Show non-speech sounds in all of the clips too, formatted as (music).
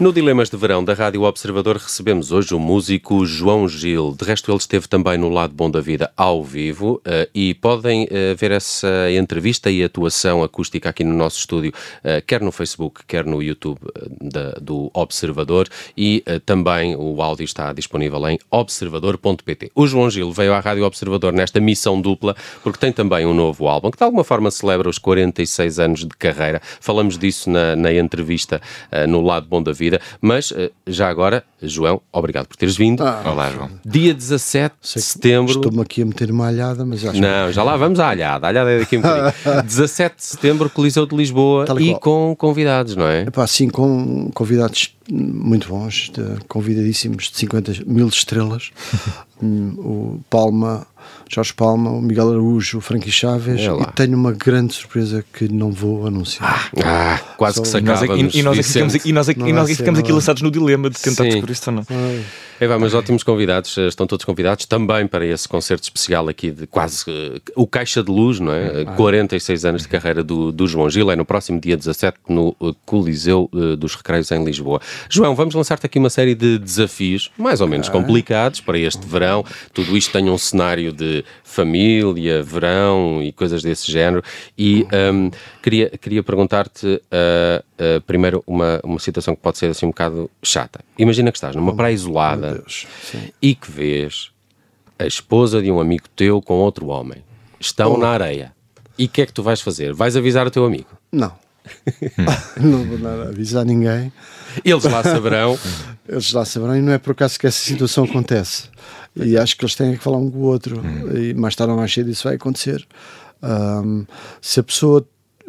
No Dilemas de Verão da Rádio Observador recebemos hoje o músico João Gil. De resto, ele esteve também no Lado Bom da Vida ao vivo uh, e podem uh, ver essa entrevista e atuação acústica aqui no nosso estúdio, uh, quer no Facebook, quer no YouTube da, do Observador e também o áudio está disponível em observador.pt. O João Gil veio à Rádio Observador nesta missão dupla porque tem também um novo álbum que de alguma forma celebra os 46 anos de carreira. Falamos disso na, na entrevista no Lado Bom da Vida vida. Mas, eh, já agora, João, obrigado por teres vindo. Ah, Olá, João. Dia 17 de setembro. Estou-me aqui a meter uma alhada, mas acho Não, já lá vamos à alhada. A alhada é daqui um bocadinho. (laughs) 17 de setembro, Coliseu de Lisboa e com convidados, não é? Epá, sim, com convidados muito bons, de, convidadíssimos de 50 mil estrelas. (laughs) O Palma, Jorge Palma, o Miguel Araújo, o Frankie Chaves é e tenho uma grande surpresa que não vou anunciar. Ah, ah quase Só que sacávamos. E, e, nós aqui ficamos, e nós aqui, e nós aqui ficamos aqui lançados no dilema de tentar Sim. descobrir se não. É, vai, mas ótimos convidados, eh, estão todos convidados também para esse concerto especial aqui de quase uh, o Caixa de Luz, não é? Ah. 46 anos de carreira do, do João Gil, é no próximo dia 17 no Coliseu uh, dos Recreios em Lisboa. João, vamos lançar-te aqui uma série de desafios, mais ou menos ah. complicados, para este verão. Tudo isto tem um cenário de família, verão e coisas desse género. E um, queria, queria perguntar-te primeiro uma, uma situação que pode ser assim um bocado chata. Imagina que estás numa praia isolada e que vês a esposa de um amigo teu com outro homem. Estão oh. na areia. E o que é que tu vais fazer? Vais avisar o teu amigo? Não. (laughs) não vou nada avisar ninguém. Eles lá saberão. eles lá saberão e não é por acaso que essa situação acontece. E acho que eles têm que falar um com o outro. Hum. E mais tarde ou mais cedo isso vai acontecer. Um, se a pessoa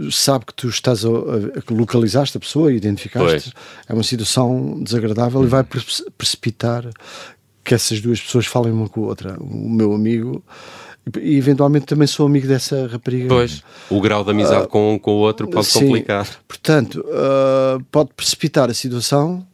sabe que tu estás a, a localizaste a pessoa e identificaste, pois. é uma situação desagradável e vai precipitar que essas duas pessoas falem uma com a outra. O meu amigo e eventualmente também sou amigo dessa rapariga. Pois, o grau de amizade uh, com um com o outro pode sim, complicar. Portanto, uh, pode precipitar a situação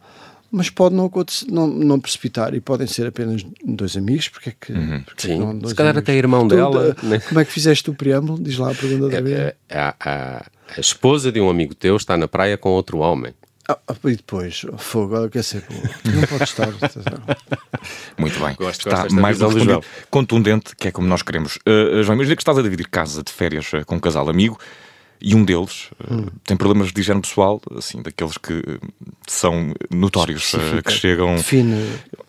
mas pode não, não, não precipitar e podem ser apenas dois amigos, porque é que, uhum. porque Sim. Não, Se calhar amigos. até irmão dela. né? Como é que fizeste o preâmbulo? Diz lá a pergunta da é, é, a, a, a, esposa de um amigo teu está na praia com outro homem. Ah, ah e depois, fogo, quer ser não pode estar. (laughs) Muito bem, gosto, está gosto mais do que contundente, que é como nós queremos. Uh, João, imagina que estás a dividir casa de férias uh, com um casal amigo e um deles hum. uh, tem problemas de higiene pessoal, assim, daqueles que são notórios, uh, que chegam. Define.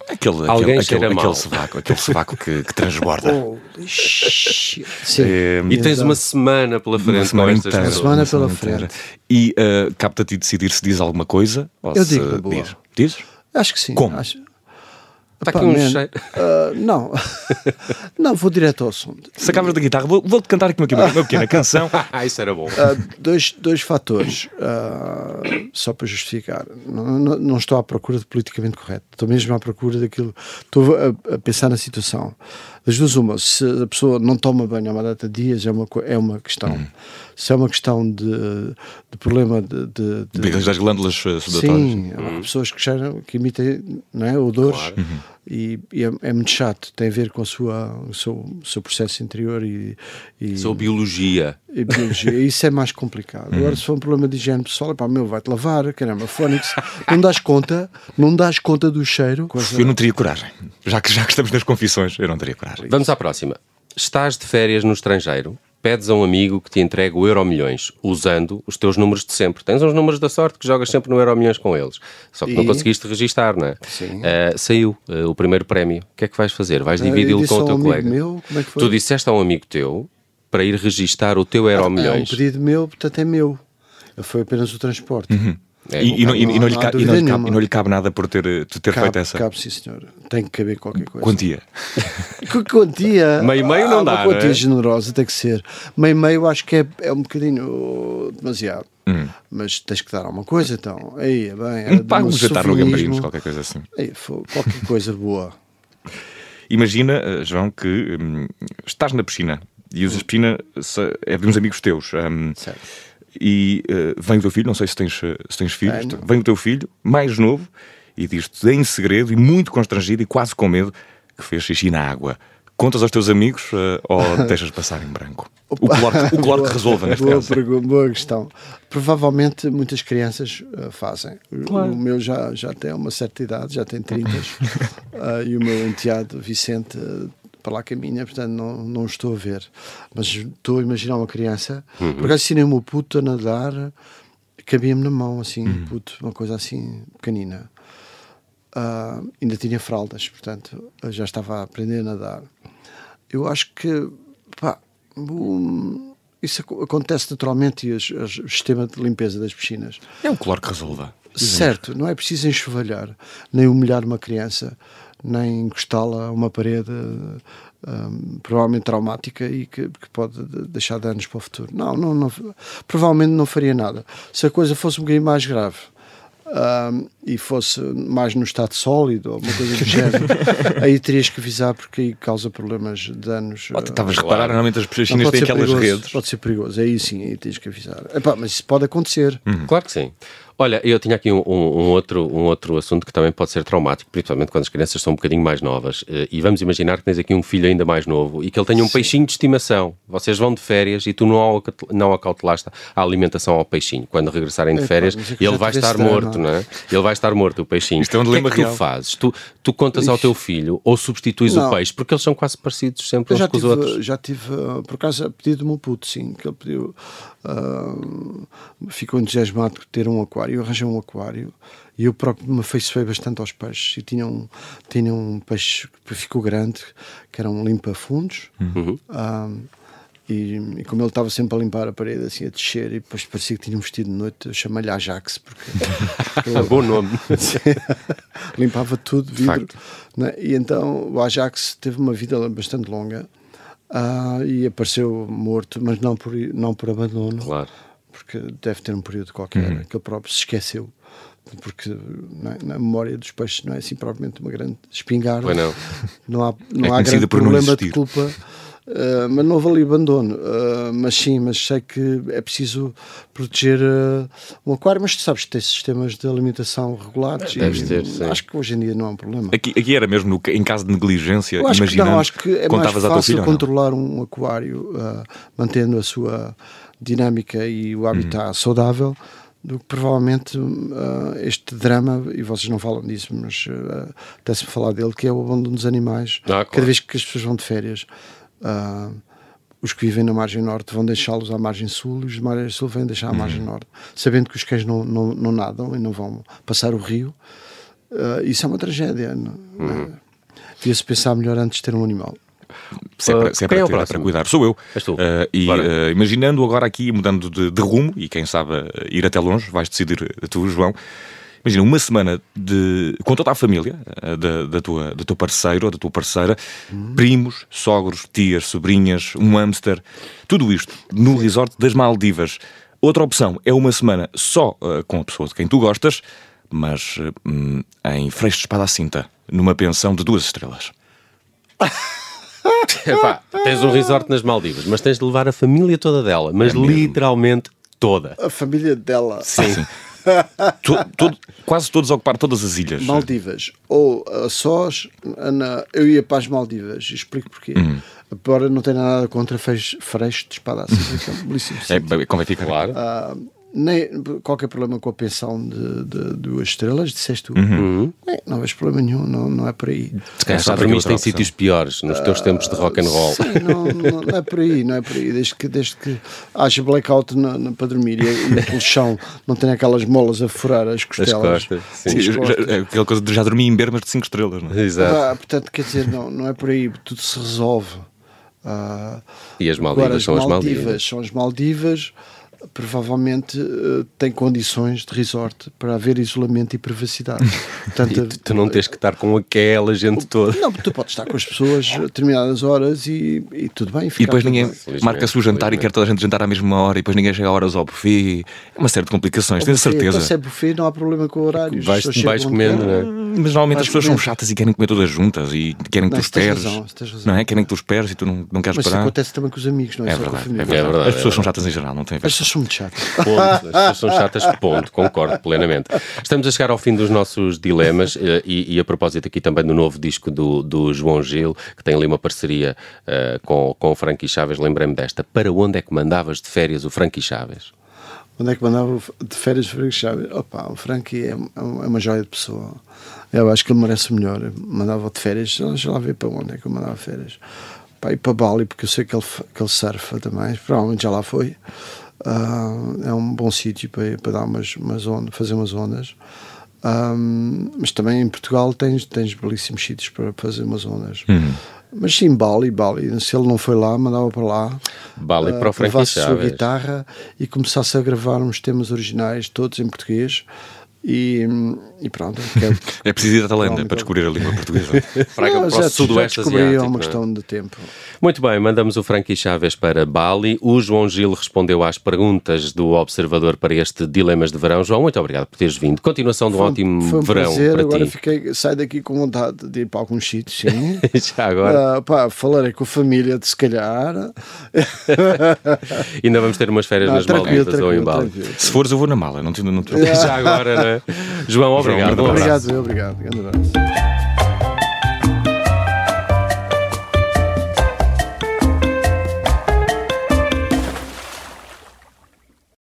Aquele, Alguém aquele, aquele, aquele sovaco, aquele sovaco que, que transborda. (laughs) Oh, é, e tens uma semana pela frente. Uma semana, inteira, uma semana pela frente. E uh, capta-te decidir se diz alguma coisa. Eu digo, boa. Diz. Dizes? Acho que sim. Como? Acho... Está aqui um man, cheiro. Uh, não, (laughs) não, vou direto ao assunto. Se acabas da guitarra, vou-te vou cantar aqui uma, uma (laughs) pequena canção. ah, isso era bom. Uh, dois, dois fatores, uh, só para justificar. Não, não, não, estou à procura de politicamente correto, estou mesmo à procura daquilo. Estou a, a pensar na situação. Das duas, uma, se a pessoa não toma banho há uma data de dias, é uma, é uma questão. Hum. Se é uma questão de, de problema de. de, de das glândulas sudatórias. Sim, hum. pessoas que, cheiram, que emitem não é, odores. Claro. Uhum. E, e é, é, muito chato, tem a ver com o, seu, o seu processo interior e. e sua biologia. E biologia. Isso é mais complicado. Agora, se for um problema de higiene pessoal, pá, meu, vai-te lavar, caramba, Fónix, não dás conta, não dás conta do cheiro. Coisa... Eu não teria coragem. Já que, já que estamos nas confissões, eu não teria coragem. Vamos à próxima. Estás de férias no estrangeiro, pedes a um amigo que te entregue o Euro Milhões usando os teus números de sempre. Tens uns números da sorte que jogas sempre no Euro Milhões com eles. Só que e... não conseguiste registar, não é? Sim. Uh, saiu uh, o primeiro prémio. O que é que vais fazer? Vais dividi-lo com o teu colega. Meu, como é que foi? Tu disseste a um amigo teu para ir registar o teu Euro Milhões. É um pedido meu, portanto é meu. Foi apenas o transporte. Uhum. É, e, e, não, e, não, lhe cabe, e, não lhe cabe, nada por ter, ter cabe, feito essa. Cabe, sim, senhor. Tem que caber qualquer coisa. Quantia. (laughs) quantia. Meio-meio não ah, dá. Uma quantia é? generosa tem que ser. Meio-meio acho que é, é um bocadinho demasiado. Hum. Mas tens que dar alguma coisa, então. Aí, é bem. Paga um jantar no Gambrinhos, qualquer coisa assim. Aí, qualquer coisa boa. (laughs) Imagina, eh, João, que hum, estás na piscina e usas piscina é de uns amigos teus. Hum, certo e uh, vem o teu filho, não sei se tens, se tens filhos, Tenho. vem o teu filho, mais novo, e diz-te em segredo e muito constrangido e quase com medo que fez xixi na água. Contas aos teus amigos uh, ou (laughs) deixas passar em branco? O claro, o claro que resolve neste boa, caso. Boa questão. Provavelmente muitas crianças uh, fazem. Claro. O meu já, já tem uma certa idade, já tem 30 uh, (laughs) e o meu enteado Vicente para lá caminha, portanto não, não estou a ver. Mas estou a imaginar uma criança. Uhum. Por acaso ensinei-me o puto a nadar, cabia-me na mão, assim, uhum. puto, uma coisa assim pequenina. Uh, ainda tinha fraldas, portanto já estava a aprender a nadar. Eu acho que pá, um, isso acontece naturalmente e as, as, o sistema de limpeza das piscinas. É um claro que resolva. Certo, não é preciso enxovalhar, nem humilhar uma criança nem encostá-la a uma parede um, provavelmente traumática e que, que, pode deixar danos para o futuro. Não, não, não, provavelmente não faria nada. Se a coisa fosse um bocadinho mais grave, um, e fosse mais no estado sólido ou uma coisa do género, (laughs) aí terias que avisar porque aí causa problemas de danos. Estavas a reparar, normalmente as piscinas têm aquelas perigoso, redes. Pode ser perigoso, aí sim, aí tens que avisar. Epá, mas isso pode acontecer. Uhum. Claro que sim. Olha, eu tinha aqui um, um, um, outro, um outro assunto que também pode ser traumático, principalmente quando as crianças são um bocadinho mais novas. Eh, e vamos imaginar que tens aqui um filho ainda mais novo e que ele tenha um Sim. peixinho de estimação. Vocês vão de férias e tu não, não acautelaste a alimentação ao peixinho. Quando regressarem de férias, é, ele vai estar morto, não é? Ele vai estar morto, o peixinho. Isto é um dilema o que é que tu fazes? Tu, tu contas Ixi. ao teu filho ou substituis não. o peixe? Porque eles são quase parecidos sempre uns com os outros. Já tive, uh, por acaso, a pedido do meu puto, sim, que ele pediu. Uh, ficou entusiasmado por ter um aquário. Eu arranjei um aquário e eu próprio me afeiçoei bastante aos peixes. E tinha um, tinha um peixe que ficou grande, que era um limpa-fundos. Uhum. Uh, e, e, como ele estava sempre a limpar a parede, assim, a descer, e depois parecia que tinha um vestido de noite, eu chamei-lhe Ajax, porque. eu, (laughs) Bom nome. (laughs) limpava tudo, vidro. Né? E então o Ajax teve uma vida bastante longa uh, e apareceu morto, mas não por, não por abandono. Claro. Porque deve ter um período qualquer uhum. que ele próprio se esqueceu porque é? na memória dos peixes não é assim propriamente uma grande espingarda. Pois não. Não há, não é há grande problema de culpa Uh, mas não houve ali abandono. Uh, mas sim, mas sei que é preciso proteger uh, um aquário, mas tu sabes que tem sistemas de alimentação regulados é, e ter, sim. acho que hoje em dia não é um problema. Aqui, aqui era mesmo no, em caso de negligência, acho imaginando, que não, acho que é mais fácil controlar um aquário mantendo a sua dinâmica e o habitat uhum. saudável do que provavelmente uh, este drama, e vocês não falam disso, mas uh, até-se falar dele, que é o abandono dos animais, ah, claro. cada vez que as pessoas vão de férias. Uh, os que vivem na margem norte vão deixá-los à margem sul e os de margem sul vêm deixar à uhum. margem norte, sabendo que os cães não, não, não nadam e não vão passar o rio. Uh, isso é uma tragédia. Uhum. Devia-se pensar melhor antes de ter um animal. Se é para, se é para, é ter, para cuidar, sou eu. Uh, e uh, imaginando agora aqui, mudando de, de, rumo, e quem sabe ir até longe, vais decidir tu, João. Imagina, uma semana de, com toda a família eh, da, da tua, do teu parceiro ou da tua parceira, hum. primos, sogros, tias, sobrinhas, um hamster, tudo isto no Sim. resort das Maldivas. Outra opção é uma semana só uh, com a pessoa de quem tu gostas, mas uh, em freixo de espada à cinta, numa pensão de duas estrelas. (laughs) Epá, tens um resort nas Maldivas, mas tens de levar a família toda dela, mas é literalmente toda. A família dela. Sim. Sim. (laughs) quase todos a ocupar todas as ilhas. Maldivas. Ou a Sós, na, eu ia para as Maldivas, explico porquê. Uhum. Agora não tenho nada contra freixo de espada, assim, é. É, é que fica? Claro. Uh, nem qualquer problema com a pensão de, de duas estrelas, disseste tu. Uhum. Nem, não vejo problema nenhum, não, não é por aí. Se calhar só dormiste em sítios piores nos teus tempos de rock and roll. Sim, não, não, não, é por aí, não é por aí. Desde que, desde que haja blackout na, na, para dormir e, e o colchão não tem aquelas molas a furar as costelas. As costas, sim. Sim, já, é aquela coisa de já dormi em bermas de 5 estrelas, não é? Exato. Ah, portanto, quer dizer, não, não é por aí, tudo se resolve. Ah, e as Maldivas agora, são as Maldivas. São as Maldivas provavelmente uh, tem condições de resort para haver isolamento e privacidade. (laughs) Portanto, e tu não tens que estar com aquela gente toda. Não, tu podes estar com as pessoas a (laughs) determinadas horas e, e tudo bem. E depois ninguém marca-se o jantar e quer toda a gente jantar à mesma hora e depois ninguém chega a horas ao buffet. É uma série de complicações, tenho certeza. Então, se é buffet, não há problema com horários. Vais, vais comendo, não é? Mas normalmente vais as pessoas comendo. são chatas e querem comer todas juntas e querem que não, tu esperes. Razão, Não é? Querem que tu esperes e tu não, não queres Mas esperar. acontece também com os amigos, não é? É verdade, é verdade. As pessoas são chatas em geral, não tem a ver. Pessoas são muito chatas. (laughs) Ponto. As pessoas são chatas, ponto. Concordo plenamente. Estamos a chegar ao fim dos nossos dilemas uh, e, e, a propósito aqui também do novo disco do, do João Gil, que tem ali uma parceria uh, com, com o Frankie Chaves. Lembrei-me desta. Para onde é que mandavas de férias o Frankie Chaves? Onde é que mandava de férias o Frankie Chaves? Opa, o Frankie é, é uma joia de pessoa. Eu acho que ele merece o melhor. mandava de férias, já lá ver para onde é que eu mandava férias. Para ir para Bali, porque eu sei que ele, que ele surfa também, provavelmente já lá foi. Uh, é um bom sítio para, para dar umas, umas ondas, fazer umas ondas. Um, mas também em Portugal tens, tens belíssimos sítios para fazer umas ondas. Uhum. Mas sim, Bali, Bali. Se ele não foi lá, mandava para lá. Bali uh, para o Frankie Chaves. sua guitarra e começasse a gravar uns temas originais, todos em português. E, e pronto. É, (laughs) é preciso ir a Tailândia para descobrir a língua portuguesa. para, para o sudoeste asiático. É uma questão de tempo. Muito bem, mandamos o Frankie Chaves para Bali. O João Gil respondeu às perguntas do Observador para este Dilemas de Verão. João, muito obrigado por teres vindo. Continuação de um foi, ótimo foi um verão prazer. para agora ti. Fiquei, saio daqui com vontade de ir para alguns sítios, sim. (laughs) Já agora. Uh, pá, falarei com a família, de se calhar. (laughs) Ainda vamos ter umas férias não, nas Maldivas ou em Bali. Se fores, eu vou na mala, não te, não te... Já agora, João, obrigado. João, um obrigado, obrigado.